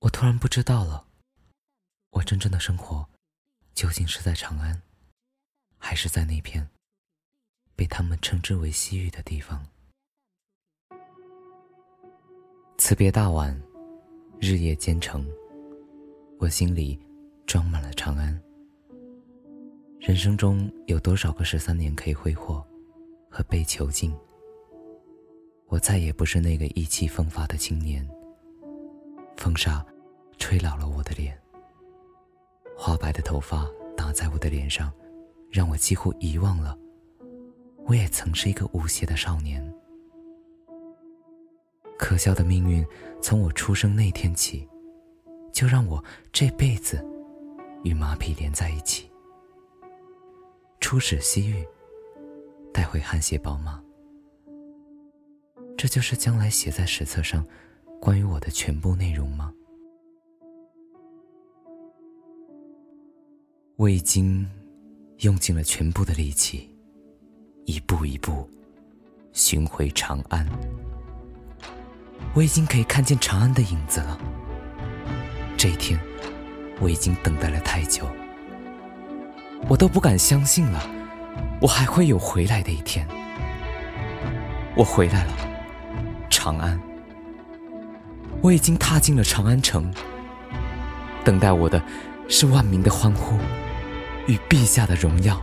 我突然不知道了，我真正的生活究竟是在长安，还是在那片被他们称之为西域的地方？辞别大晚，日夜兼程，我心里装满了长安。人生中有多少个十三年可以挥霍和被囚禁？我再也不是那个意气风发的青年。风沙吹老了我的脸，花白的头发打在我的脸上，让我几乎遗忘了，我也曾是一个无邪的少年。可笑的命运，从我出生那天起，就让我这辈子与马匹连在一起。出使西域，带回汗血宝马，这就是将来写在史册上。关于我的全部内容吗？我已经用尽了全部的力气，一步一步寻回长安。我已经可以看见长安的影子了。这一天，我已经等待了太久，我都不敢相信了，我还会有回来的一天。我回来了，长安。我已经踏进了长安城，等待我的是万民的欢呼与陛下的荣耀。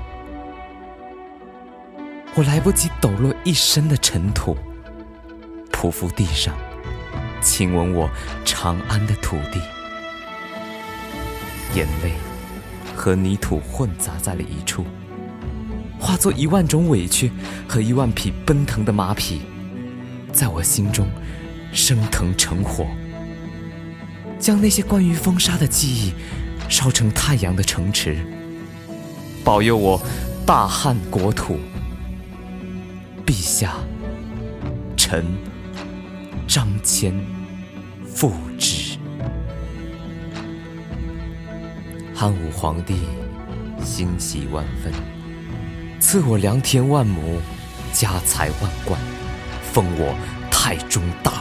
我来不及抖落一身的尘土，匍匐地上，亲吻我长安的土地，眼泪和泥土混杂在了一处，化作一万种委屈和一万匹奔腾的马匹，在我心中。升腾成火，将那些关于风沙的记忆烧成太阳的城池，保佑我大汉国土。陛下，臣张骞复之。汉武皇帝欣喜万分，赐我良田万亩，家财万贯，封我太中大。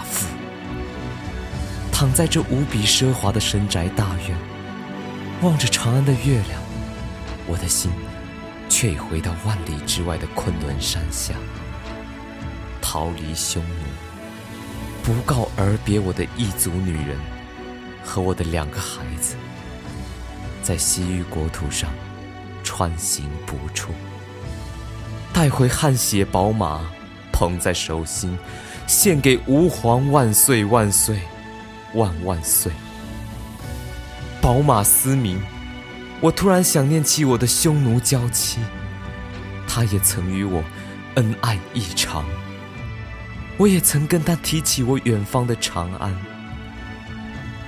躺在这无比奢华的深宅大院，望着长安的月亮，我的心却已回到万里之外的昆仑山下，逃离匈奴，不告而别我的异族女人和我的两个孩子，在西域国土上穿行不处，带回汗血宝马，捧在手心，献给吾皇万岁万岁。万万岁！宝马嘶鸣，我突然想念起我的匈奴娇妻，她也曾与我恩爱异常。我也曾跟她提起我远方的长安，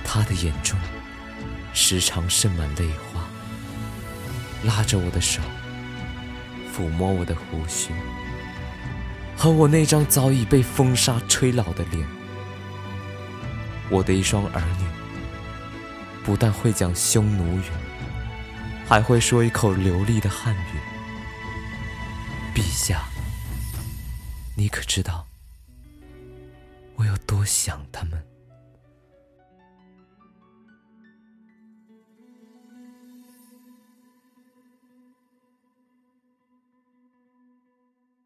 她的眼中时常渗满泪花，拉着我的手，抚摸我的胡须，和我那张早已被风沙吹老的脸。我的一双儿女，不但会讲匈奴语，还会说一口流利的汉语。陛下，你可知道我有多想他们？